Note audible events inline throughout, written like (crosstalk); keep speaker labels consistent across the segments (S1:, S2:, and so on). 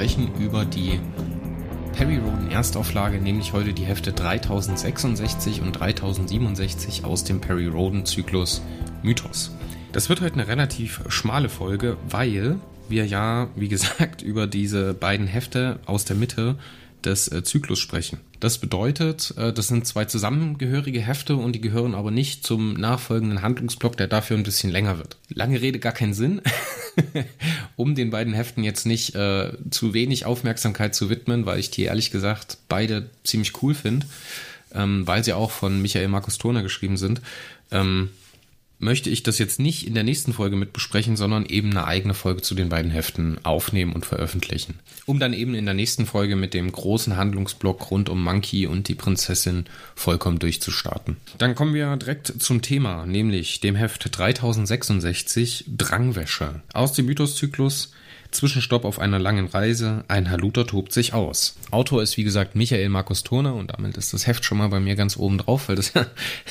S1: sprechen über die Perry Roden Erstauflage, nämlich heute die Hefte 3066 und 3067 aus dem Perry Roden Zyklus Mythos. Das wird heute eine relativ schmale Folge, weil wir ja, wie gesagt, (laughs) über diese beiden Hefte aus der Mitte des äh, Zyklus sprechen. Das bedeutet, äh, das sind zwei zusammengehörige Hefte und die gehören aber nicht zum nachfolgenden Handlungsblock, der dafür ein bisschen länger wird. Lange Rede, gar keinen Sinn, (laughs) um den beiden Heften jetzt nicht äh, zu wenig Aufmerksamkeit zu widmen, weil ich die ehrlich gesagt beide ziemlich cool finde, ähm, weil sie auch von Michael Markus Turner geschrieben sind. Ähm, möchte ich das jetzt nicht in der nächsten Folge mit besprechen, sondern eben eine eigene Folge zu den beiden Heften aufnehmen und veröffentlichen. Um dann eben in der nächsten Folge mit dem großen Handlungsblock rund um Monkey und die Prinzessin vollkommen durchzustarten. Dann kommen wir direkt zum Thema, nämlich dem Heft 3066 Drangwäsche aus dem Mythoszyklus Zwischenstopp auf einer langen Reise, ein Haluter tobt sich aus. Autor ist wie gesagt Michael Markus Turner und damit ist das Heft schon mal bei mir ganz oben drauf, weil das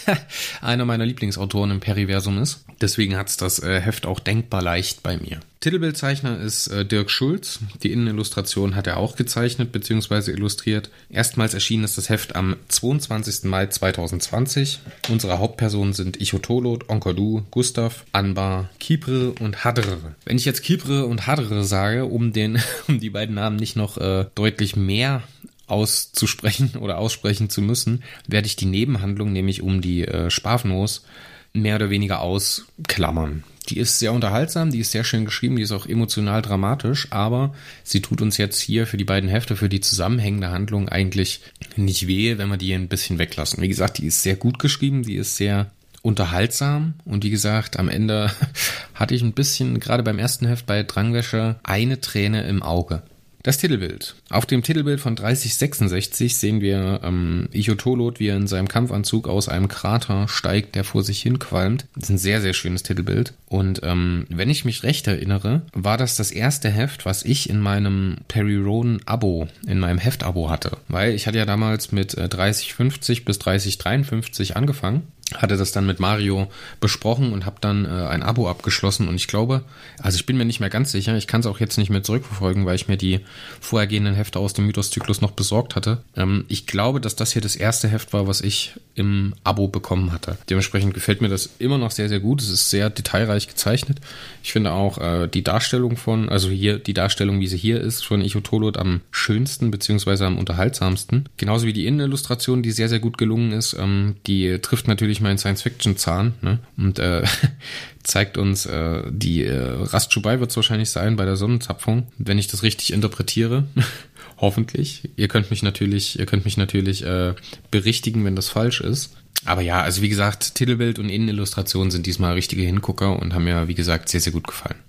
S1: (laughs) einer meiner Lieblingsautoren im Periversum ist. Deswegen hat's das äh, Heft auch denkbar leicht bei mir. Titelbildzeichner ist äh, Dirk Schulz. Die Innenillustration hat er auch gezeichnet bzw. illustriert. Erstmals erschienen ist das Heft am 22. Mai 2020. Unsere Hauptpersonen sind Ichotolot, Onkodu, Gustav, Anbar, Kipre und Hadre. Wenn ich jetzt Kipre und Hadre sage, um, den, (laughs) um die beiden Namen nicht noch äh, deutlich mehr auszusprechen oder aussprechen zu müssen, werde ich die Nebenhandlung, nämlich um die äh, Spafnos, mehr oder weniger ausklammern. Die ist sehr unterhaltsam, die ist sehr schön geschrieben, die ist auch emotional dramatisch, aber sie tut uns jetzt hier für die beiden Hefte, für die zusammenhängende Handlung eigentlich nicht weh, wenn wir die ein bisschen weglassen. Wie gesagt, die ist sehr gut geschrieben, die ist sehr unterhaltsam und wie gesagt, am Ende (laughs) hatte ich ein bisschen, gerade beim ersten Heft bei Drangwäsche, eine Träne im Auge. Das Titelbild. Auf dem Titelbild von 3066 sehen wir ähm, Ichotolot, wie er in seinem Kampfanzug aus einem Krater steigt, der vor sich hin qualmt. Das ist ein sehr, sehr schönes Titelbild. Und ähm, wenn ich mich recht erinnere, war das das erste Heft, was ich in meinem Perry Roden Abo, in meinem Heft-Abo hatte. Weil ich hatte ja damals mit äh, 3050 bis 3053 angefangen hatte das dann mit Mario besprochen und habe dann äh, ein Abo abgeschlossen und ich glaube, also ich bin mir nicht mehr ganz sicher, ich kann es auch jetzt nicht mehr zurückverfolgen, weil ich mir die vorhergehenden Hefte aus dem Mythos-Zyklus noch besorgt hatte. Ähm, ich glaube, dass das hier das erste Heft war, was ich im Abo bekommen hatte. Dementsprechend gefällt mir das immer noch sehr, sehr gut. Es ist sehr detailreich gezeichnet. Ich finde auch äh, die Darstellung von, also hier die Darstellung, wie sie hier ist, von Ichotolot am schönsten beziehungsweise am unterhaltsamsten. Genauso wie die Innenillustration, die sehr, sehr gut gelungen ist. Ähm, die trifft natürlich ich meinen Science-Fiction-Zahn ne? und äh, (laughs) zeigt uns, äh, die äh, Rastschubai wird es wahrscheinlich sein bei der Sonnenzapfung, wenn ich das richtig interpretiere. (laughs) Hoffentlich. Ihr könnt mich natürlich, ihr könnt mich natürlich äh, berichtigen, wenn das falsch ist. Aber ja, also wie gesagt, Titelbild und Innenillustration sind diesmal richtige Hingucker und haben mir, wie gesagt, sehr, sehr gut gefallen.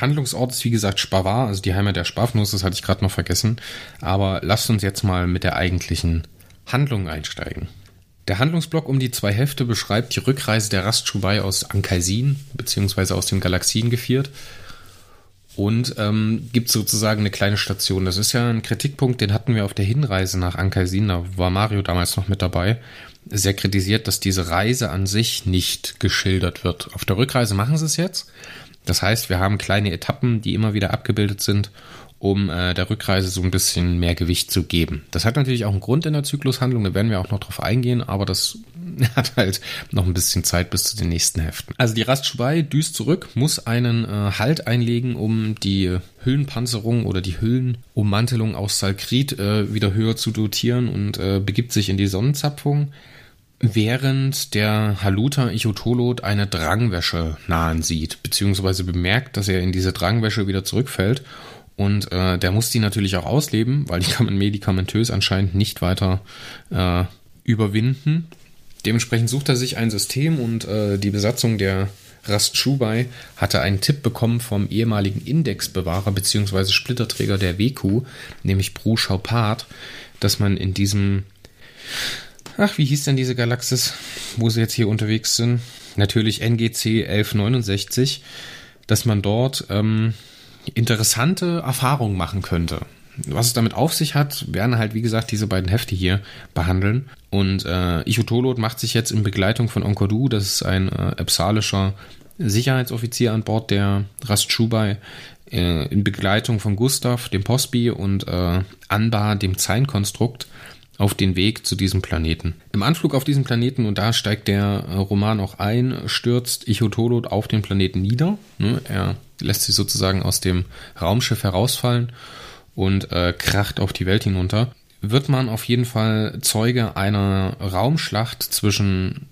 S1: Handlungsort ist wie gesagt Spavar, also die Heimat der Spafnuss, das hatte ich gerade noch vergessen. Aber lasst uns jetzt mal mit der eigentlichen Handlung einsteigen. Der Handlungsblock um die zwei Hefte beschreibt die Rückreise der Rastschubai aus Ankaisin beziehungsweise aus dem Galaxiengeviert und ähm, gibt sozusagen eine kleine Station. Das ist ja ein Kritikpunkt, den hatten wir auf der Hinreise nach Ankaisin, da war Mario damals noch mit dabei, sehr kritisiert, dass diese Reise an sich nicht geschildert wird. Auf der Rückreise machen sie es jetzt. Das heißt, wir haben kleine Etappen, die immer wieder abgebildet sind um äh, der Rückreise so ein bisschen mehr Gewicht zu geben. Das hat natürlich auch einen Grund in der Zyklushandlung, da werden wir auch noch drauf eingehen, aber das (laughs) hat halt noch ein bisschen Zeit bis zu den nächsten Heften. Also die Rastschwei düst zurück, muss einen äh, Halt einlegen, um die Hüllenpanzerung oder die Hüllenummantelung aus Salkrit äh, wieder höher zu dotieren und äh, begibt sich in die Sonnenzapfung während der Haluta Ichotolot eine Drangwäsche nahen sieht, beziehungsweise bemerkt, dass er in diese Drangwäsche wieder zurückfällt und äh, der muss die natürlich auch ausleben, weil die kann man medikamentös anscheinend nicht weiter äh, überwinden. Dementsprechend sucht er sich ein System und äh, die Besatzung der Rast Schubai hatte einen Tipp bekommen vom ehemaligen Indexbewahrer bzw. Splitterträger der WQ, nämlich Bru Schaupart, dass man in diesem, ach, wie hieß denn diese Galaxis, wo sie jetzt hier unterwegs sind? Natürlich NGC 1169, dass man dort ähm, interessante Erfahrungen machen könnte. Was es damit auf sich hat, werden halt, wie gesagt, diese beiden Hefte hier behandeln. Und äh, Ichotolot macht sich jetzt in Begleitung von Onkodu, das ist ein äh, epsalischer Sicherheitsoffizier an Bord der Rastschubai äh, in Begleitung von Gustav, dem Postby und äh, Anbar, dem Zeilenkonstrukt, auf den Weg zu diesem Planeten. Im Anflug auf diesen Planeten, und da steigt der äh, Roman auch ein, stürzt Ichotolot auf den Planeten nieder. Ne? Er lässt sich sozusagen aus dem Raumschiff herausfallen und äh, kracht auf die Welt hinunter. Wird man auf jeden Fall Zeuge einer Raumschlacht zwischen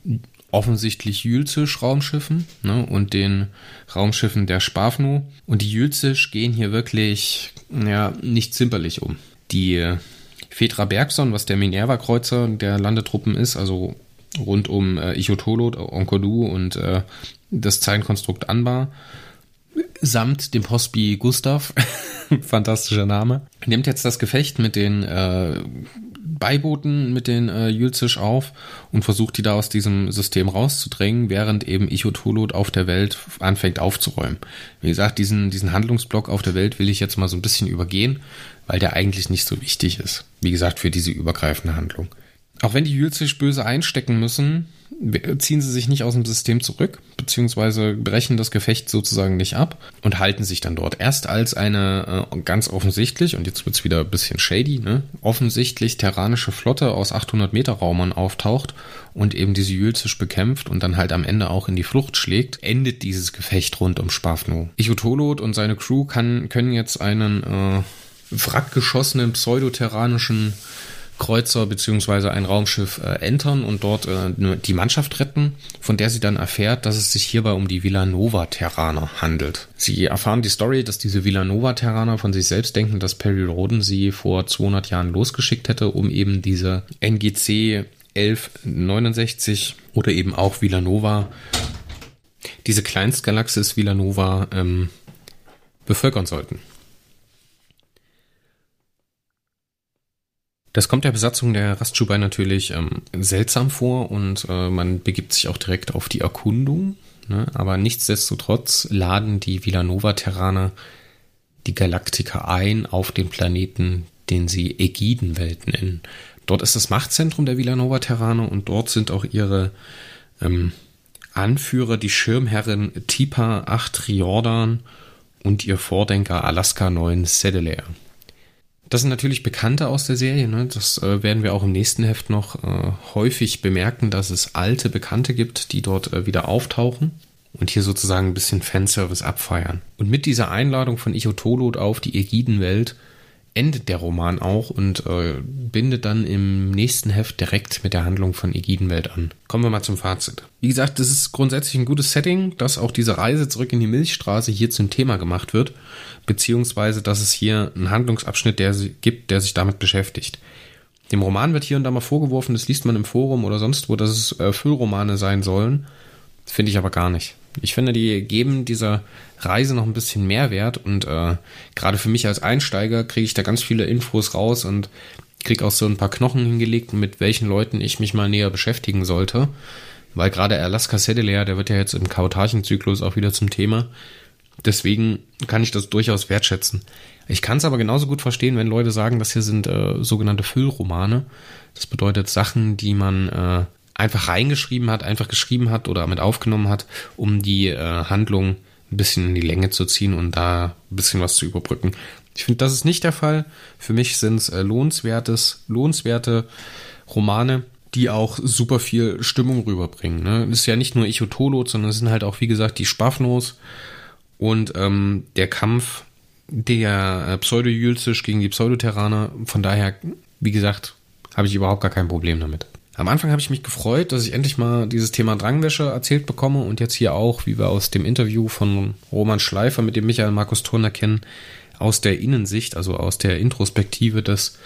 S1: offensichtlich Jülzisch-Raumschiffen ne, und den Raumschiffen der Spafnu. Und die Jülzisch gehen hier wirklich ja, nicht zimperlich um. Die Fetra Bergson, was der Minerva-Kreuzer der Landetruppen ist, also rund um äh, Ichotolot, Onkodu und äh, das Zeilenkonstrukt Anbar, samt dem Postby Gustav, (laughs) fantastischer Name, nimmt jetzt das Gefecht mit den äh, Beibooten mit den äh, Jülzisch auf und versucht die da aus diesem System rauszudrängen, während eben Ichotolot auf der Welt anfängt aufzuräumen. Wie gesagt, diesen, diesen Handlungsblock auf der Welt will ich jetzt mal so ein bisschen übergehen, weil der eigentlich nicht so wichtig ist. Wie gesagt, für diese übergreifende Handlung. Auch wenn die Jülzisch böse einstecken müssen, ziehen sie sich nicht aus dem System zurück, beziehungsweise brechen das Gefecht sozusagen nicht ab und halten sich dann dort. Erst als eine äh, ganz offensichtlich, und jetzt wird's wieder ein bisschen shady, ne, offensichtlich terranische Flotte aus 800 Meter Raumern auftaucht und eben diese Jülzisch bekämpft und dann halt am Ende auch in die Flucht schlägt, endet dieses Gefecht rund um Spafno. Ichotolot und seine Crew kann, können jetzt einen äh, wrackgeschossenen pseudoterranischen Kreuzer beziehungsweise ein Raumschiff äh, entern und dort äh, die Mannschaft retten, von der sie dann erfährt, dass es sich hierbei um die Villanova-Terraner handelt. Sie erfahren die Story, dass diese Villanova-Terraner von sich selbst denken, dass Perry Roden sie vor 200 Jahren losgeschickt hätte, um eben diese NGC 1169 oder eben auch Villanova, diese Kleinstgalaxis Villanova ähm, bevölkern sollten. Das kommt der Besatzung der Rastschubai natürlich ähm, seltsam vor und äh, man begibt sich auch direkt auf die Erkundung. Ne? Aber nichtsdestotrotz laden die Villanova-Terraner die Galaktika ein auf den Planeten, den sie Ägidenwelt nennen. Dort ist das Machtzentrum der Villanova-Terraner und dort sind auch ihre ähm, Anführer, die Schirmherrin Tipa 8 Riordan und ihr Vordenker Alaska 9 Sedelair. Das sind natürlich Bekannte aus der Serie. Ne? Das äh, werden wir auch im nächsten Heft noch äh, häufig bemerken, dass es alte Bekannte gibt, die dort äh, wieder auftauchen und hier sozusagen ein bisschen Fanservice abfeiern. Und mit dieser Einladung von Ichotolot auf die Ägidenwelt endet der Roman auch und äh, bindet dann im nächsten Heft direkt mit der Handlung von Ägidenwelt an. Kommen wir mal zum Fazit. Wie gesagt, das ist grundsätzlich ein gutes Setting, dass auch diese Reise zurück in die Milchstraße hier zum Thema gemacht wird, beziehungsweise dass es hier einen Handlungsabschnitt der gibt, der sich damit beschäftigt. Dem Roman wird hier und da mal vorgeworfen, das liest man im Forum oder sonst wo, dass es äh, Füllromane sein sollen. Finde ich aber gar nicht. Ich finde, die geben dieser Reise noch ein bisschen Mehrwert und äh, gerade für mich als Einsteiger kriege ich da ganz viele Infos raus und kriege auch so ein paar Knochen hingelegt, mit welchen Leuten ich mich mal näher beschäftigen sollte. Weil gerade Alaska Sedelair, der wird ja jetzt im Kautarchenzyklus auch wieder zum Thema. Deswegen kann ich das durchaus wertschätzen. Ich kann es aber genauso gut verstehen, wenn Leute sagen, das hier sind äh, sogenannte Füllromane. Das bedeutet Sachen, die man äh, einfach reingeschrieben hat, einfach geschrieben hat oder mit aufgenommen hat, um die äh, Handlung ein bisschen in die Länge zu ziehen und da ein bisschen was zu überbrücken. Ich finde, das ist nicht der Fall. Für mich sind es äh, lohnenswertes, lohnenswerte Romane, die auch super viel Stimmung rüberbringen. Ne? Ist ja nicht nur Ichotolot, sondern es sind halt auch, wie gesagt, die Spaffnos und ähm, der Kampf der äh, Pseudo-Jülzisch gegen die Pseudoterraner. Von daher, wie gesagt, habe ich überhaupt gar kein Problem damit. Am Anfang habe ich mich gefreut, dass ich endlich mal dieses Thema Drangwäsche erzählt bekomme und jetzt hier auch, wie wir aus dem Interview von Roman Schleifer mit dem Michael Markus Turner kennen, aus der Innensicht, also aus der Introspektive des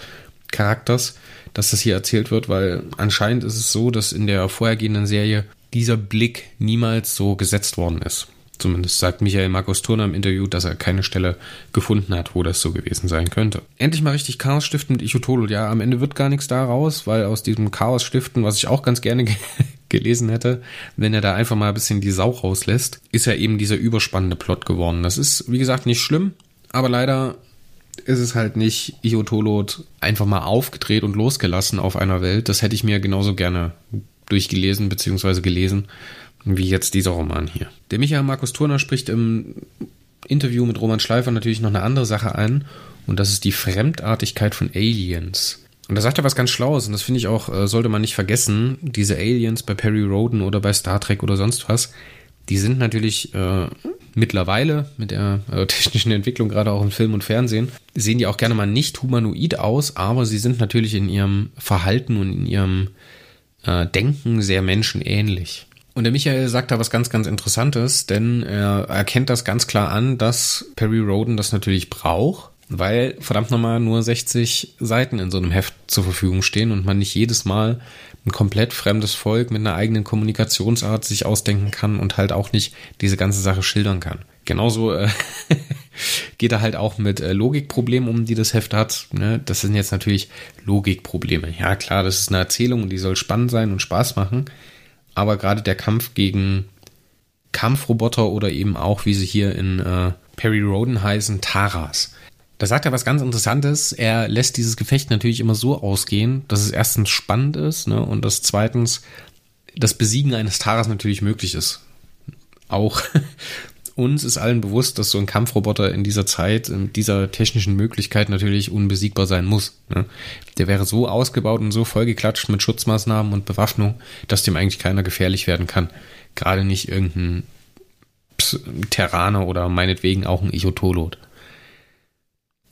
S1: Charakters, dass das hier erzählt wird, weil anscheinend ist es so, dass in der vorhergehenden Serie dieser Blick niemals so gesetzt worden ist. Zumindest sagt Michael Markus Turner im Interview, dass er keine Stelle gefunden hat, wo das so gewesen sein könnte. Endlich mal richtig Chaos stiften mit Ichotolo. Ja, am Ende wird gar nichts daraus, weil aus diesem Chaos stiften, was ich auch ganz gerne (laughs) gelesen hätte, wenn er da einfach mal ein bisschen die Sau rauslässt, ist ja eben dieser überspannende Plot geworden. Das ist, wie gesagt, nicht schlimm, aber leider ist es halt nicht Ichotolot einfach mal aufgedreht und losgelassen auf einer Welt. Das hätte ich mir genauso gerne durchgelesen bzw. gelesen wie jetzt dieser Roman hier. Der Michael Markus Turner spricht im Interview mit Roman Schleifer natürlich noch eine andere Sache ein und das ist die Fremdartigkeit von Aliens. Und da sagt er was ganz Schlaues und das finde ich auch, äh, sollte man nicht vergessen. Diese Aliens bei Perry Roden oder bei Star Trek oder sonst was, die sind natürlich äh, mittlerweile mit der äh, (laughs) technischen Entwicklung, gerade auch im Film und Fernsehen, sehen die auch gerne mal nicht humanoid aus, aber sie sind natürlich in ihrem Verhalten und in ihrem äh, Denken sehr menschenähnlich. Und der Michael sagt da was ganz, ganz Interessantes, denn er erkennt das ganz klar an, dass Perry Roden das natürlich braucht, weil verdammt nochmal nur 60 Seiten in so einem Heft zur Verfügung stehen und man nicht jedes Mal ein komplett fremdes Volk mit einer eigenen Kommunikationsart sich ausdenken kann und halt auch nicht diese ganze Sache schildern kann. Genauso äh, (laughs) geht er halt auch mit äh, Logikproblemen um, die das Heft hat. Ne? Das sind jetzt natürlich Logikprobleme. Ja, klar, das ist eine Erzählung und die soll spannend sein und Spaß machen aber gerade der Kampf gegen Kampfroboter oder eben auch, wie sie hier in äh, Perry Roden heißen, Taras. Da sagt er was ganz Interessantes. Er lässt dieses Gefecht natürlich immer so ausgehen, dass es erstens spannend ist ne, und dass zweitens das Besiegen eines Taras natürlich möglich ist. Auch (laughs) uns ist allen bewusst, dass so ein Kampfroboter in dieser Zeit, in dieser technischen Möglichkeit natürlich unbesiegbar sein muss. Ne? Der wäre so ausgebaut und so vollgeklatscht mit Schutzmaßnahmen und Bewaffnung, dass dem eigentlich keiner gefährlich werden kann. Gerade nicht irgendein Terraner oder meinetwegen auch ein Ichotolot.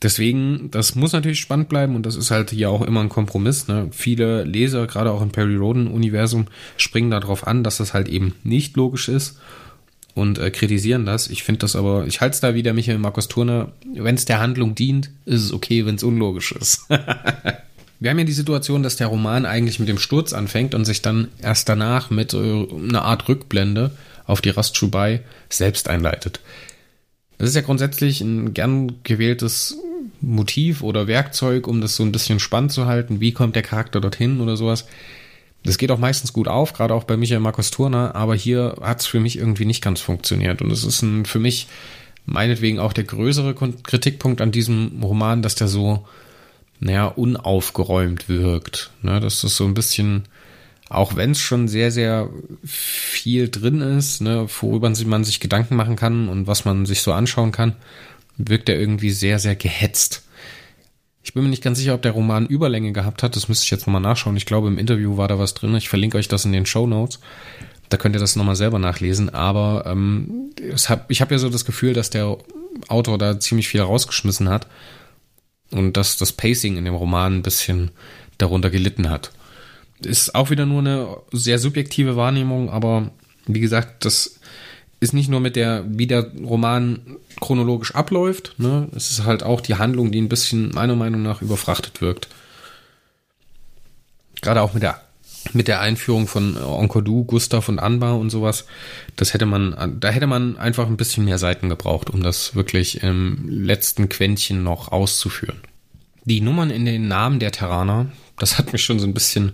S1: Deswegen, das muss natürlich spannend bleiben und das ist halt hier auch immer ein Kompromiss. Ne? Viele Leser, gerade auch im Perry Roden-Universum, springen darauf an, dass das halt eben nicht logisch ist und äh, kritisieren das. Ich finde das aber, ich halte es da wieder Michael Markus Turner, wenn es der Handlung dient, ist es okay, wenn es unlogisch ist. (laughs) Wir haben ja die Situation, dass der Roman eigentlich mit dem Sturz anfängt und sich dann erst danach mit äh, einer Art Rückblende auf die Rast selbst einleitet. Das ist ja grundsätzlich ein gern gewähltes Motiv oder Werkzeug, um das so ein bisschen spannend zu halten. Wie kommt der Charakter dorthin oder sowas? Das geht auch meistens gut auf, gerade auch bei Michael Markus Turner, aber hier hat es für mich irgendwie nicht ganz funktioniert. Und es ist ein, für mich meinetwegen auch der größere Kritikpunkt an diesem Roman, dass der so, naja, unaufgeräumt wirkt. Ne, dass das so ein bisschen, auch wenn es schon sehr, sehr viel drin ist, ne, worüber man sich Gedanken machen kann und was man sich so anschauen kann, wirkt er irgendwie sehr, sehr gehetzt. Ich bin mir nicht ganz sicher, ob der Roman Überlänge gehabt hat. Das müsste ich jetzt nochmal nachschauen. Ich glaube, im Interview war da was drin. Ich verlinke euch das in den Show Notes. Da könnt ihr das nochmal selber nachlesen. Aber ähm, hab, ich habe ja so das Gefühl, dass der Autor da ziemlich viel rausgeschmissen hat und dass das Pacing in dem Roman ein bisschen darunter gelitten hat. Ist auch wieder nur eine sehr subjektive Wahrnehmung, aber wie gesagt, das ist nicht nur mit der, wie der Roman chronologisch abläuft, ne? es ist halt auch die Handlung, die ein bisschen meiner Meinung nach überfrachtet wirkt. Gerade auch mit der mit der Einführung von Enkodu, Gustav und Anbar und sowas, das hätte man, da hätte man einfach ein bisschen mehr Seiten gebraucht, um das wirklich im letzten Quäntchen noch auszuführen. Die Nummern in den Namen der Terraner, das hat mich schon so ein bisschen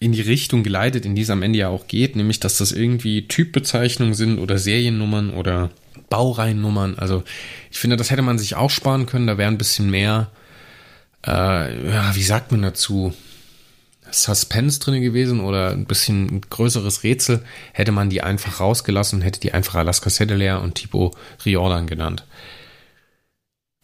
S1: in die Richtung geleitet, in die es am Ende ja auch geht, nämlich dass das irgendwie Typbezeichnungen sind oder Seriennummern oder Baureihennummern. Also ich finde, das hätte man sich auch sparen können. Da wäre ein bisschen mehr, äh, ja, wie sagt man dazu? Suspense drin gewesen oder ein bisschen größeres Rätsel, hätte man die einfach rausgelassen hätte die einfach Alaska Settler und Tipo Riordan genannt.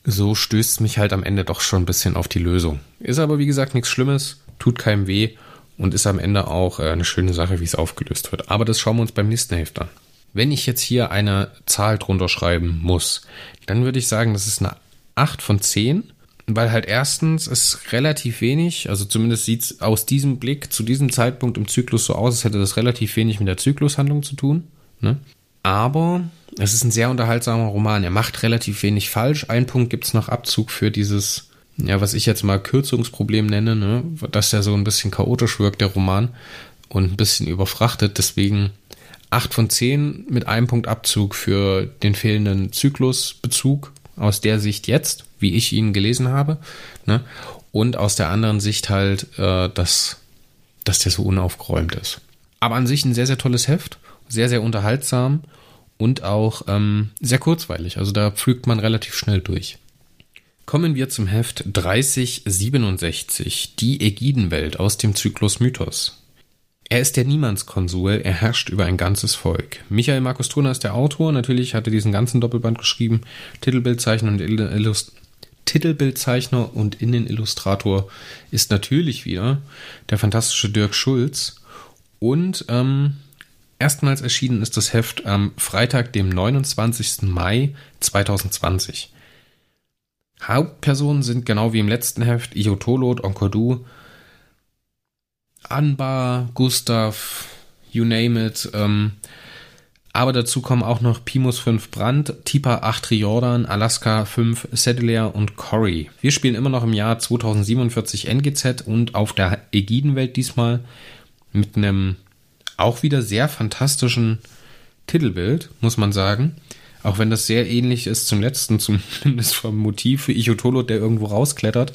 S1: So stößt mich halt am Ende doch schon ein bisschen auf die Lösung. Ist aber wie gesagt nichts Schlimmes, tut keinem weh und ist am Ende auch äh, eine schöne Sache, wie es aufgelöst wird. Aber das schauen wir uns beim nächsten Heft an. Wenn ich jetzt hier eine Zahl drunter schreiben muss, dann würde ich sagen, das ist eine 8 von 10, weil halt erstens ist relativ wenig, also zumindest sieht es aus diesem Blick zu diesem Zeitpunkt im Zyklus so aus, als hätte das relativ wenig mit der Zyklushandlung zu tun. Ne? Aber es ist ein sehr unterhaltsamer Roman. Er macht relativ wenig falsch. Ein Punkt gibt es noch Abzug für dieses ja, was ich jetzt mal Kürzungsproblem nenne, ne, dass der so ein bisschen chaotisch wirkt, der Roman, und ein bisschen überfrachtet. Deswegen 8 von 10 mit einem Punkt Abzug für den fehlenden Zyklusbezug aus der Sicht jetzt, wie ich ihn gelesen habe. Ne? Und aus der anderen Sicht halt, äh, dass, dass der so unaufgeräumt ist. Aber an sich ein sehr, sehr tolles Heft, sehr, sehr unterhaltsam und auch ähm, sehr kurzweilig. Also da pflügt man relativ schnell durch. Kommen wir zum Heft 3067, die Ägidenwelt aus dem Zyklus Mythos. Er ist der Niemandskonsul, er herrscht über ein ganzes Volk. Michael Markus Turner ist der Autor, natürlich hat er diesen ganzen Doppelband geschrieben, Titelbildzeichner und Illust Titelbildzeichner und Innenillustrator ist natürlich wieder der fantastische Dirk Schulz. Und ähm, erstmals erschienen ist das Heft am Freitag, dem 29. Mai 2020. Hauptpersonen sind genau wie im letzten Heft Iotolot, Onkodu, Anbar, Gustav, you name it. Ähm, aber dazu kommen auch noch Pimus 5 Brand, Tipa 8 Riordan, Alaska 5 Settler und Cory. Wir spielen immer noch im Jahr 2047 NGZ und auf der Ägidenwelt diesmal mit einem auch wieder sehr fantastischen Titelbild, muss man sagen. Auch wenn das sehr ähnlich ist zum letzten, (laughs) zumindest vom Motiv für Ichotolo, der irgendwo rausklettert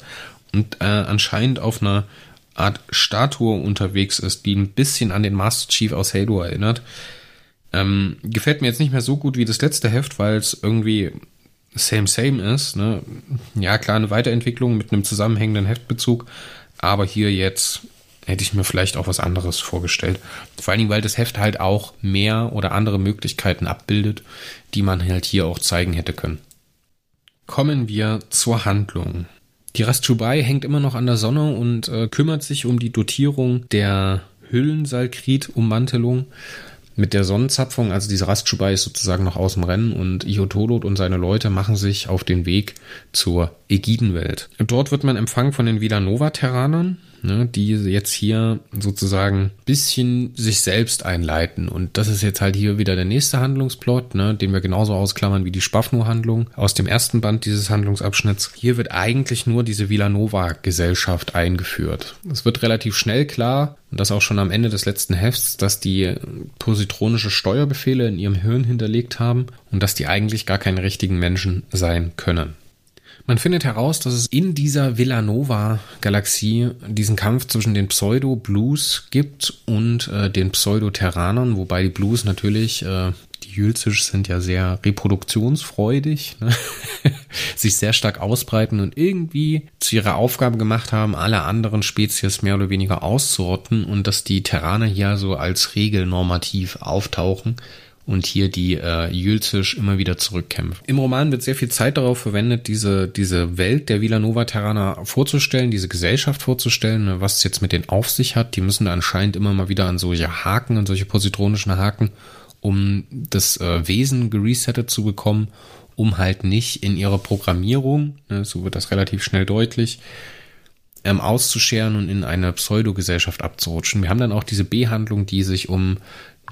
S1: und äh, anscheinend auf einer Art Statue unterwegs ist, die ein bisschen an den Master Chief aus Halo erinnert. Ähm, gefällt mir jetzt nicht mehr so gut wie das letzte Heft, weil es irgendwie same same ist. Ne? Ja, klar, eine Weiterentwicklung mit einem zusammenhängenden Heftbezug, aber hier jetzt hätte ich mir vielleicht auch was anderes vorgestellt. Vor allen Dingen, weil das Heft halt auch mehr oder andere Möglichkeiten abbildet, die man halt hier auch zeigen hätte können. Kommen wir zur Handlung. Die Rastschubai hängt immer noch an der Sonne und äh, kümmert sich um die Dotierung der Hüllensalkrit-Ummantelung mit der Sonnenzapfung, also diese Rastschubai ist sozusagen noch aus dem Rennen und Iotolot und seine Leute machen sich auf den Weg zur Ägidenwelt. Dort wird man empfangen von den Villanova-Terranern, ne, die jetzt hier sozusagen bisschen sich selbst einleiten. Und das ist jetzt halt hier wieder der nächste Handlungsplot, ne, den wir genauso ausklammern wie die Spaffno-Handlung aus dem ersten Band dieses Handlungsabschnitts. Hier wird eigentlich nur diese Villanova-Gesellschaft eingeführt. Es wird relativ schnell klar, und das auch schon am Ende des letzten Hefts, dass die positronische Steuerbefehle in ihrem Hirn hinterlegt haben und dass die eigentlich gar keine richtigen Menschen sein können. Man findet heraus, dass es in dieser Villanova-Galaxie diesen Kampf zwischen den Pseudo-Blues gibt und äh, den Pseudo-Terranern, wobei die Blues natürlich, äh, die Jülzisch sind ja sehr reproduktionsfreudig, ne? (laughs) sich sehr stark ausbreiten und irgendwie zu ihrer Aufgabe gemacht haben, alle anderen Spezies mehr oder weniger auszurotten und dass die Terraner hier so als Regel normativ auftauchen und hier die äh, Jülzisch immer wieder zurückkämpfen. Im Roman wird sehr viel Zeit darauf verwendet, diese, diese Welt der Villanova-Terraner vorzustellen, diese Gesellschaft vorzustellen, ne, was es jetzt mit denen auf sich hat. Die müssen da anscheinend immer mal wieder an solche Haken, an solche positronischen Haken, um das äh, Wesen geresettet zu bekommen, um halt nicht in ihrer Programmierung, ne, so wird das relativ schnell deutlich, ähm, auszuscheren und in eine Pseudogesellschaft abzurutschen. Wir haben dann auch diese Behandlung, die sich um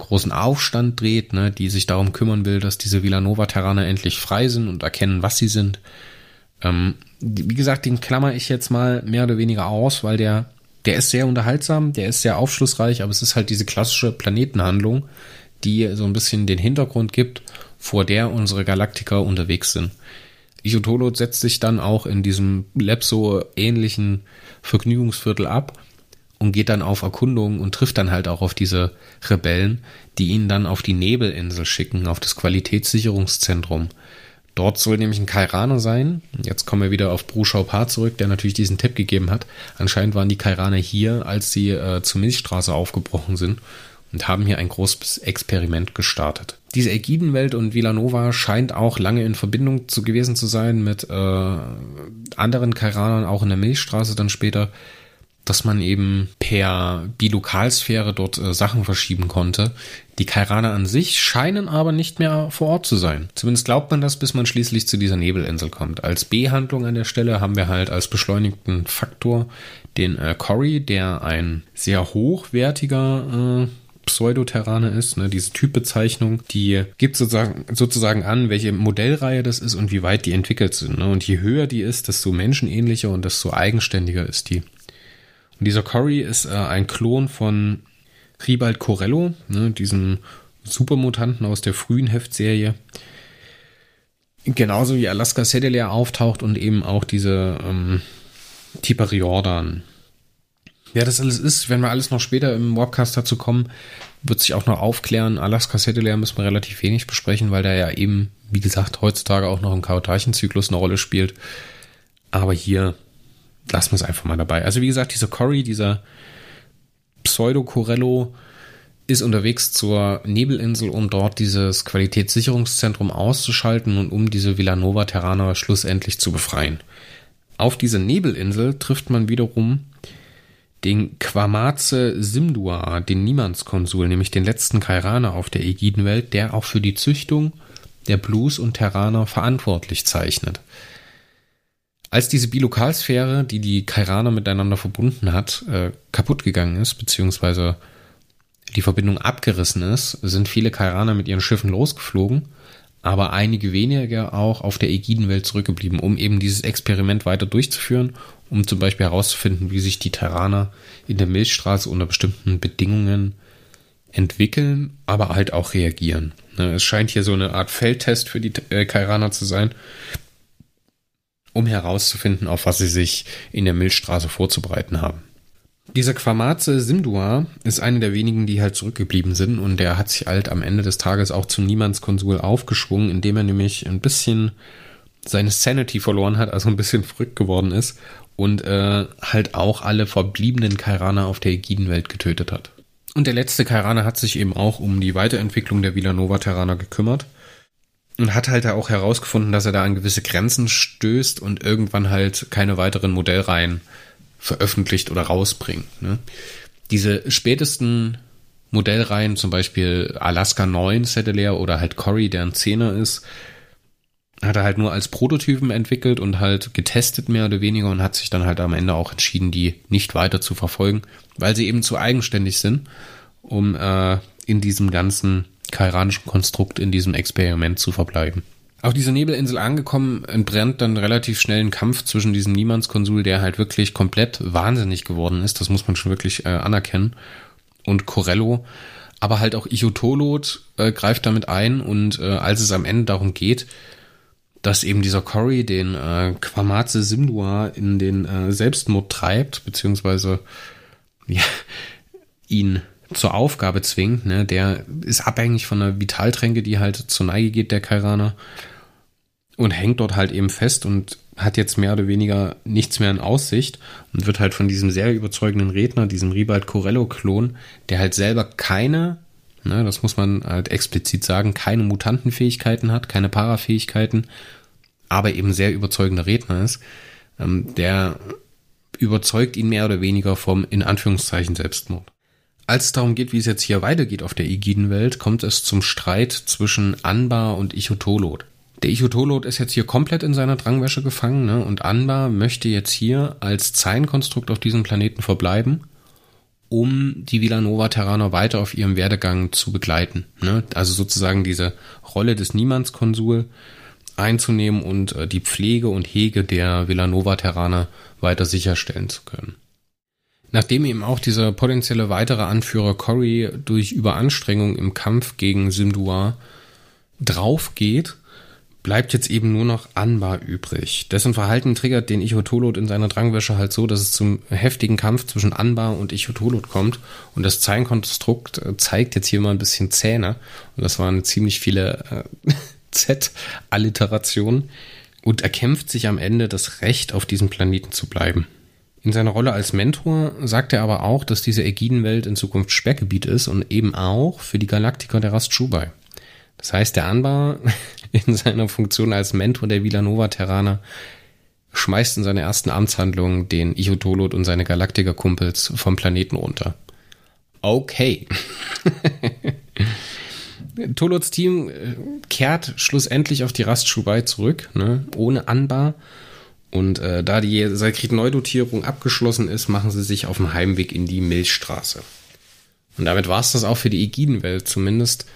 S1: großen Aufstand dreht, ne, die sich darum kümmern will, dass diese Villanova-Terraner endlich frei sind und erkennen, was sie sind. Ähm, wie gesagt, den klammer ich jetzt mal mehr oder weniger aus, weil der, der ist sehr unterhaltsam, der ist sehr aufschlussreich, aber es ist halt diese klassische Planetenhandlung, die so ein bisschen den Hintergrund gibt, vor der unsere Galaktiker unterwegs sind. Ichotolo setzt sich dann auch in diesem Lepso-ähnlichen Vergnügungsviertel ab und geht dann auf Erkundung und trifft dann halt auch auf diese Rebellen, die ihn dann auf die Nebelinsel schicken, auf das Qualitätssicherungszentrum. Dort soll nämlich ein Kairaner sein. Jetzt kommen wir wieder auf Bruschau Paar zurück, der natürlich diesen Tipp gegeben hat. Anscheinend waren die Kairaner hier, als sie äh, zur Milchstraße aufgebrochen sind und haben hier ein großes Experiment gestartet. Diese Ägidenwelt und Villanova scheint auch lange in Verbindung zu gewesen zu sein mit äh, anderen Kairanern, auch in der Milchstraße dann später dass man eben per Bilokalsphäre dort äh, Sachen verschieben konnte. Die Kairaner an sich scheinen aber nicht mehr vor Ort zu sein. Zumindest glaubt man das, bis man schließlich zu dieser Nebelinsel kommt. Als B-Handlung an der Stelle haben wir halt als beschleunigten Faktor den äh, Cory, der ein sehr hochwertiger äh, Pseudoterraner ist, ne, diese Typbezeichnung, die gibt sozusagen, sozusagen an, welche Modellreihe das ist und wie weit die entwickelt sind. Ne? Und je höher die ist, desto menschenähnlicher und desto eigenständiger ist die. Und dieser Cory ist äh, ein Klon von Ribald Corello, ne, diesem Supermutanten aus der frühen Heftserie. Genauso wie Alaska Sedeler auftaucht und eben auch diese ähm, Tiperiordan. Wer das alles ist, wenn wir alles noch später im Warpcast dazu kommen, wird sich auch noch aufklären. Alaska Settler müssen wir relativ wenig besprechen, weil der ja eben, wie gesagt, heutzutage auch noch im Chaotarchenzyklus eine Rolle spielt. Aber hier lassen wir es einfach mal dabei. Also wie gesagt, dieser Cory, dieser Pseudo Corello ist unterwegs zur Nebelinsel, um dort dieses Qualitätssicherungszentrum auszuschalten und um diese Villanova Terraner schlussendlich zu befreien. Auf diese Nebelinsel trifft man wiederum den Quamaze Simdua, den Niemandskonsul, nämlich den letzten Kairaner auf der Ägidenwelt, der auch für die Züchtung der Blues und Terraner verantwortlich zeichnet. Als diese Bilokalsphäre, die die Kairaner miteinander verbunden hat, äh, kaputt gegangen ist, beziehungsweise die Verbindung abgerissen ist, sind viele Kairaner mit ihren Schiffen losgeflogen, aber einige wenige auch auf der Ägidenwelt zurückgeblieben, um eben dieses Experiment weiter durchzuführen, um zum Beispiel herauszufinden, wie sich die Terraner in der Milchstraße unter bestimmten Bedingungen entwickeln, aber halt auch reagieren. Ne, es scheint hier so eine Art Feldtest für die äh, Kairaner zu sein, um herauszufinden, auf was sie sich in der Milchstraße vorzubereiten haben. Dieser Quamaze Simdua ist einer der wenigen, die halt zurückgeblieben sind und der hat sich halt am Ende des Tages auch zum Niemandskonsul aufgeschwungen, indem er nämlich ein bisschen seine Sanity verloren hat, also ein bisschen verrückt geworden ist und äh, halt auch alle verbliebenen Kairaner auf der Ägidenwelt getötet hat. Und der letzte Kairaner hat sich eben auch um die Weiterentwicklung der Villanova-Terraner gekümmert und hat halt auch herausgefunden, dass er da an gewisse Grenzen stößt und irgendwann halt keine weiteren Modellreihen veröffentlicht oder rausbringt. Ne? Diese spätesten Modellreihen, zum Beispiel Alaska 9 Settler oder halt Cory, der ein Zehner ist, hat er halt nur als Prototypen entwickelt und halt getestet mehr oder weniger und hat sich dann halt am Ende auch entschieden, die nicht weiter zu verfolgen, weil sie eben zu eigenständig sind, um äh, in diesem ganzen kairanischen Konstrukt, in diesem Experiment zu verbleiben. Auf dieser Nebelinsel angekommen, entbrennt dann relativ schnell ein Kampf zwischen diesem Niemandskonsul, der halt wirklich komplett wahnsinnig geworden ist, das muss man schon wirklich äh, anerkennen, und Corello. Aber halt auch Ichotolot äh, greift damit ein und äh, als es am Ende darum geht, dass eben dieser Cory den äh, Quamaze Simdua in den äh, Selbstmord treibt, beziehungsweise ja, ihn zur Aufgabe zwingt, ne, der ist abhängig von einer Vitaltränke, die halt zur Neige geht, der Kairaner und hängt dort halt eben fest und hat jetzt mehr oder weniger nichts mehr in Aussicht und wird halt von diesem sehr überzeugenden Redner, diesem Ribald Corello-Klon, der halt selber keine, ne, das muss man halt explizit sagen, keine Mutantenfähigkeiten hat, keine Parafähigkeiten, aber eben sehr überzeugender Redner ist, ähm, der überzeugt ihn mehr oder weniger vom in Anführungszeichen Selbstmord. Als es darum geht, wie es jetzt hier weitergeht auf der Ägidenwelt, kommt es zum Streit zwischen Anbar und Ichotolot. Der Ichotolot ist jetzt hier komplett in seiner Drangwäsche gefangen ne? und Anbar möchte jetzt hier als Zeilenkonstrukt auf diesem Planeten verbleiben, um die Villanova-Terraner weiter auf ihrem Werdegang zu begleiten. Ne? Also sozusagen diese Rolle des Niemandskonsul einzunehmen und äh, die Pflege und Hege der Villanova-Terraner weiter sicherstellen zu können. Nachdem eben auch dieser potenzielle weitere Anführer Cory durch Überanstrengung im Kampf gegen Simdua draufgeht, bleibt jetzt eben nur noch Anbar übrig. Dessen Verhalten triggert den Ichotolot in seiner Drangwäsche halt so, dass es zum heftigen Kampf zwischen Anbar und Ichotolot kommt. Und das Zeilenkonstrukt äh, zeigt jetzt hier mal ein bisschen Zähne. Und das waren ziemlich viele äh, (laughs) Z-Alliterationen. Und erkämpft sich am Ende das Recht, auf diesem Planeten zu bleiben. In seiner Rolle als Mentor sagt er aber auch, dass diese Ägidenwelt in Zukunft Sperrgebiet ist und eben auch für die Galaktiker der Rast Schubai. Das heißt, der Anbar (laughs) in seiner Funktion als Mentor der Villanova-Terraner schmeißt in seiner ersten Amtshandlung den Ichotolot und seine Galaktiker-Kumpels vom Planeten runter. Okay. (laughs) Tolots Team äh, kehrt schlussendlich auf die Rast Schubai zurück, ne, ohne Anbar. Und äh, da die Sakrit-Neudotierung abgeschlossen ist, machen sie sich auf dem Heimweg in die Milchstraße. Und damit war es das auch für die Ägidenwelt, zumindest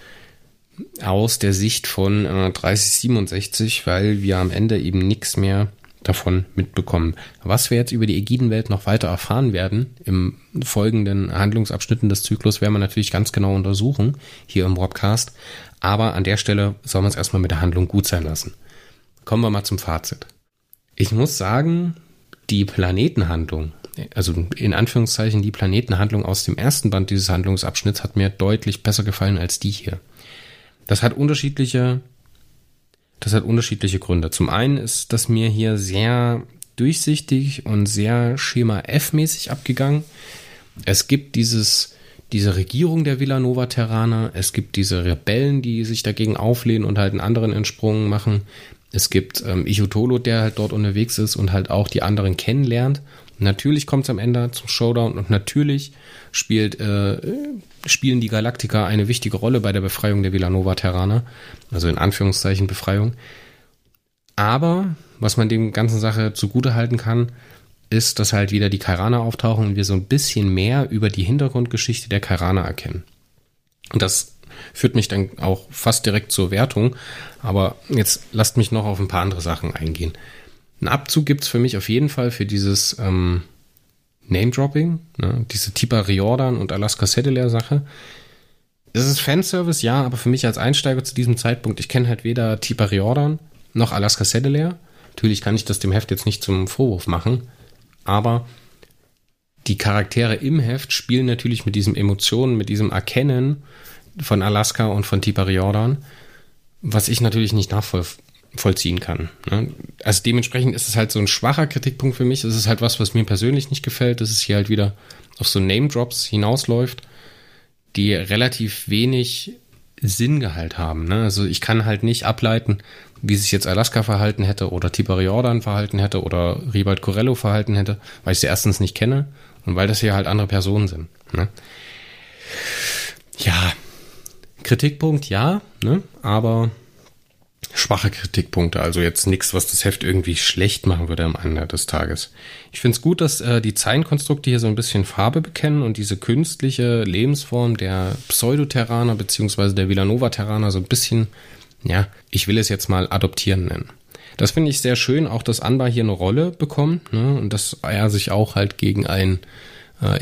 S1: aus der Sicht von äh, 3067, weil wir am Ende eben nichts mehr davon mitbekommen. Was wir jetzt über die Ägidenwelt noch weiter erfahren werden, im folgenden Handlungsabschnitten des Zyklus, werden wir natürlich ganz genau untersuchen, hier im Broadcast. Aber an der Stelle soll man es erstmal mit der Handlung gut sein lassen. Kommen wir mal zum Fazit. Ich muss sagen, die Planetenhandlung, also in Anführungszeichen die Planetenhandlung aus dem ersten Band dieses Handlungsabschnitts hat mir deutlich besser gefallen als die hier. Das hat unterschiedliche, das hat unterschiedliche Gründe. Zum einen ist das mir hier sehr durchsichtig und sehr Schema F-mäßig abgegangen. Es gibt dieses, diese Regierung der Villanova Terraner, es gibt diese Rebellen, die sich dagegen auflehnen und halt einen anderen Entsprungen machen. Es gibt ähm, Ichotolo, der halt dort unterwegs ist und halt auch die anderen kennenlernt. Natürlich kommt es am Ende zum Showdown und natürlich spielt, äh, spielen die Galaktiker eine wichtige Rolle bei der Befreiung der Villanova Terraner. Also in Anführungszeichen Befreiung. Aber was man dem ganzen Sache zugute halten kann, ist, dass halt wieder die Kairaner auftauchen und wir so ein bisschen mehr über die Hintergrundgeschichte der Kairaner erkennen. Und das führt mich dann auch fast direkt zur Wertung. Aber jetzt lasst mich noch auf ein paar andere Sachen eingehen. Ein Abzug gibt es für mich auf jeden Fall für dieses ähm, Name-Dropping, ne? diese Tipa Riordan und Alaska Settler Sache. Es ist Fanservice, ja, aber für mich als Einsteiger zu diesem Zeitpunkt, ich kenne halt weder Tipa Riordan noch Alaska Settler. Natürlich kann ich das dem Heft jetzt nicht zum Vorwurf machen, aber die Charaktere im Heft spielen natürlich mit diesen Emotionen, mit diesem Erkennen von Alaska und von Tipa Riordan, was ich natürlich nicht nachvollziehen kann. Ne? Also dementsprechend ist es halt so ein schwacher Kritikpunkt für mich. Es ist halt was, was mir persönlich nicht gefällt, dass es hier halt wieder auf so Name-Drops hinausläuft, die relativ wenig Sinngehalt haben. Ne? Also ich kann halt nicht ableiten, wie sich jetzt Alaska verhalten hätte oder Tiberi verhalten hätte oder Ribald Corello verhalten hätte, weil ich sie erstens nicht kenne und weil das hier halt andere Personen sind. Ne? Ja, Kritikpunkt ja, ne? aber schwache Kritikpunkte, also jetzt nichts, was das Heft irgendwie schlecht machen würde am Ende des Tages. Ich finde es gut, dass äh, die Zeilenkonstrukte hier so ein bisschen Farbe bekennen und diese künstliche Lebensform der Pseudoterraner beziehungsweise der Villanova-Terraner so ein bisschen ja, ich will es jetzt mal adoptieren nennen. Das finde ich sehr schön, auch dass Anbar hier eine Rolle bekommt ne, und dass er sich auch halt gegen einen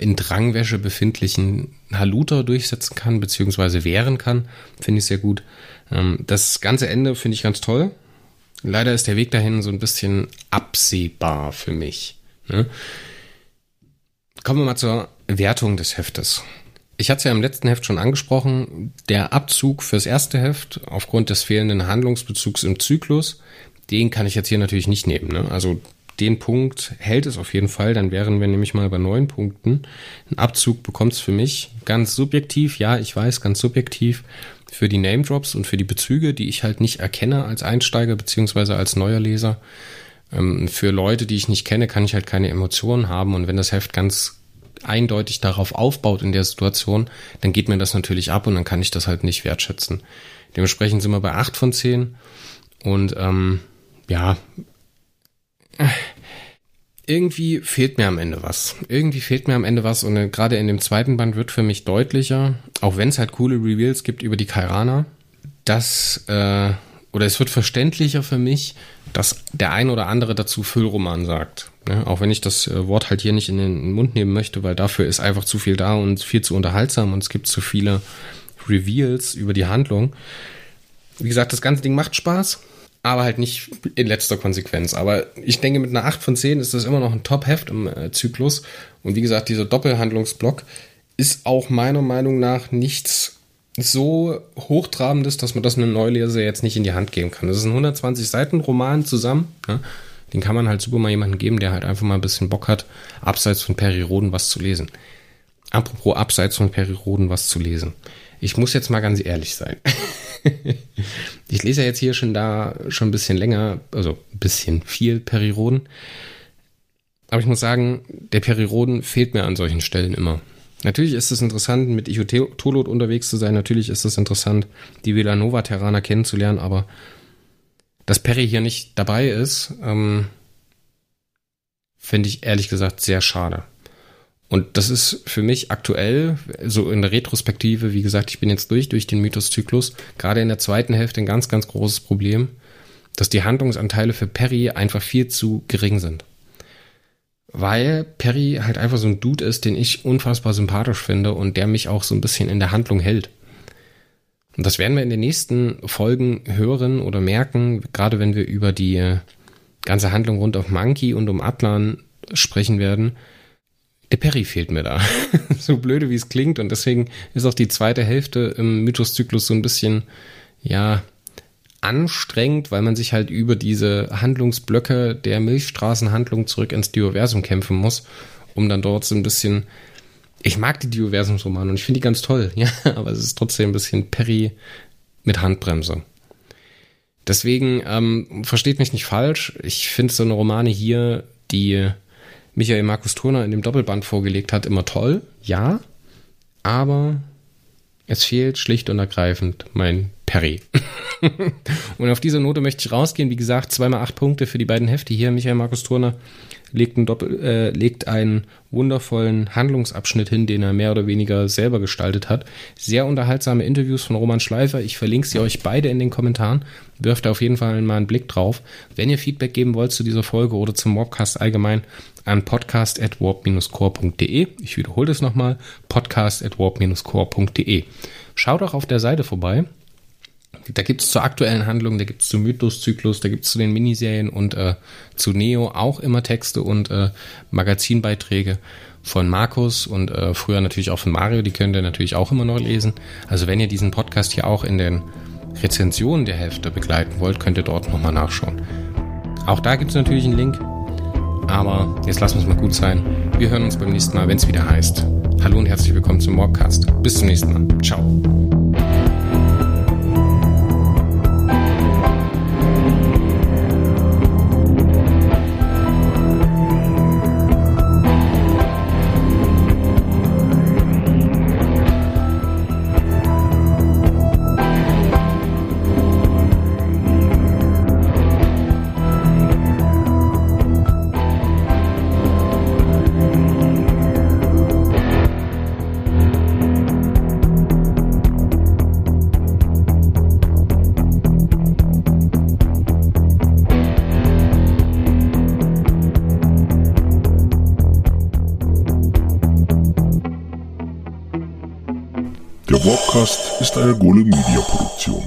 S1: in Drangwäsche befindlichen Haluter durchsetzen kann, beziehungsweise wehren kann, finde ich sehr gut. Ähm, das ganze Ende finde ich ganz toll. Leider ist der Weg dahin so ein bisschen absehbar für mich. Ne? Kommen wir mal zur Wertung des Heftes ich hatte es ja im letzten Heft schon angesprochen, der Abzug fürs erste Heft aufgrund des fehlenden Handlungsbezugs im Zyklus, den kann ich jetzt hier natürlich nicht nehmen. Ne? Also den Punkt hält es auf jeden Fall, dann wären wir nämlich mal bei neun Punkten. Ein Abzug bekommt es für mich ganz subjektiv, ja, ich weiß, ganz subjektiv für die Name Drops und für die Bezüge, die ich halt nicht erkenne als Einsteiger beziehungsweise als neuer Leser. Ähm, für Leute, die ich nicht kenne, kann ich halt keine Emotionen haben und wenn das Heft ganz eindeutig darauf aufbaut in der Situation, dann geht mir das natürlich ab und dann kann ich das halt nicht wertschätzen. Dementsprechend sind wir bei 8 von 10 und ähm, ja, irgendwie fehlt mir am Ende was. Irgendwie fehlt mir am Ende was und äh, gerade in dem zweiten Band wird für mich deutlicher, auch wenn es halt coole Reveals gibt über die Kairana, dass äh, oder es wird verständlicher für mich, dass der ein oder andere dazu Füllroman sagt. Ja, auch wenn ich das äh, Wort halt hier nicht in den Mund nehmen möchte, weil dafür ist einfach zu viel da und viel zu unterhaltsam und es gibt zu viele Reveals über die Handlung. Wie gesagt, das ganze Ding macht Spaß, aber halt nicht in letzter Konsequenz. Aber ich denke, mit einer 8 von 10 ist das immer noch ein Top-Heft im äh, Zyklus. Und wie gesagt, dieser Doppelhandlungsblock ist auch meiner Meinung nach nichts so hochtrabend ist, dass man das einem Neuleser jetzt nicht in die Hand geben kann. Das ist ein 120 Seiten Roman zusammen. Ja? Den kann man halt super mal jemandem geben, der halt einfach mal ein bisschen Bock hat, abseits von Periroden was zu lesen. Apropos abseits von Periroden was zu lesen. Ich muss jetzt mal ganz ehrlich sein. ich lese ja jetzt hier schon da schon ein bisschen länger, also ein bisschen viel Periroden. Aber ich muss sagen, der Periroden fehlt mir an solchen Stellen immer. Natürlich ist es interessant, mit Ichotolot unterwegs zu sein. Natürlich ist es interessant, die Villanova-Terraner kennenzulernen, aber dass Perry hier nicht dabei ist, ähm, finde ich ehrlich gesagt sehr schade. Und das ist für mich aktuell, so in der Retrospektive, wie gesagt, ich bin jetzt durch, durch den Mythoszyklus, gerade in der zweiten Hälfte ein ganz, ganz großes Problem, dass die Handlungsanteile für Perry einfach viel zu gering sind weil Perry halt einfach so ein Dude ist, den ich unfassbar sympathisch finde und der mich auch so ein bisschen in der Handlung hält. Und das werden wir in den nächsten Folgen hören oder merken, gerade wenn wir über die ganze Handlung rund auf Monkey und um Atlan sprechen werden. Der Perry fehlt mir da. (laughs) so blöde wie es klingt und deswegen ist auch die zweite Hälfte im Mythoszyklus so ein bisschen, ja, anstrengend, weil man sich halt über diese Handlungsblöcke der Milchstraßenhandlung zurück ins Dioversum kämpfen muss, um dann dort so ein bisschen ich mag die Dioversumsromane und ich finde die ganz toll, (laughs) ja, aber es ist trotzdem ein bisschen Perry mit Handbremse. Deswegen ähm, versteht mich nicht falsch. Ich finde so eine Romane hier, die Michael Markus Turner in dem Doppelband vorgelegt hat, immer toll, ja, aber es fehlt schlicht und ergreifend mein Perry. (laughs) und auf dieser Note möchte ich rausgehen. Wie gesagt, zweimal acht Punkte für die beiden Hefte hier. Michael Markus Turner legt einen, Doppel, äh, legt einen wundervollen Handlungsabschnitt hin, den er mehr oder weniger selber gestaltet hat. Sehr unterhaltsame Interviews von Roman Schleifer. Ich verlinke sie euch beide in den Kommentaren. Wirft auf jeden Fall mal einen Blick drauf. Wenn ihr Feedback geben wollt zu dieser Folge oder zum Mobcast allgemein, an podcast.warp-core.de. Ich wiederhole das nochmal, podcast.warp-core.de. Schaut auch auf der Seite vorbei. Da gibt es zur aktuellen Handlung, da gibt es zu Mythos-Zyklus, da gibt es zu den Miniserien und äh, zu Neo auch immer Texte und äh, Magazinbeiträge von Markus und äh, früher natürlich auch von Mario, die könnt ihr natürlich auch immer noch lesen. Also wenn ihr diesen Podcast hier auch in den Rezensionen der Hälfte begleiten wollt, könnt ihr dort nochmal nachschauen. Auch da gibt es natürlich einen Link. Aber jetzt lassen wir es mal gut sein. Wir hören uns beim nächsten Mal, wenn es wieder heißt. Hallo und herzlich willkommen zum Mobcast. Bis zum nächsten Mal. Ciao.
S2: Ist eine Gole Media Produktion.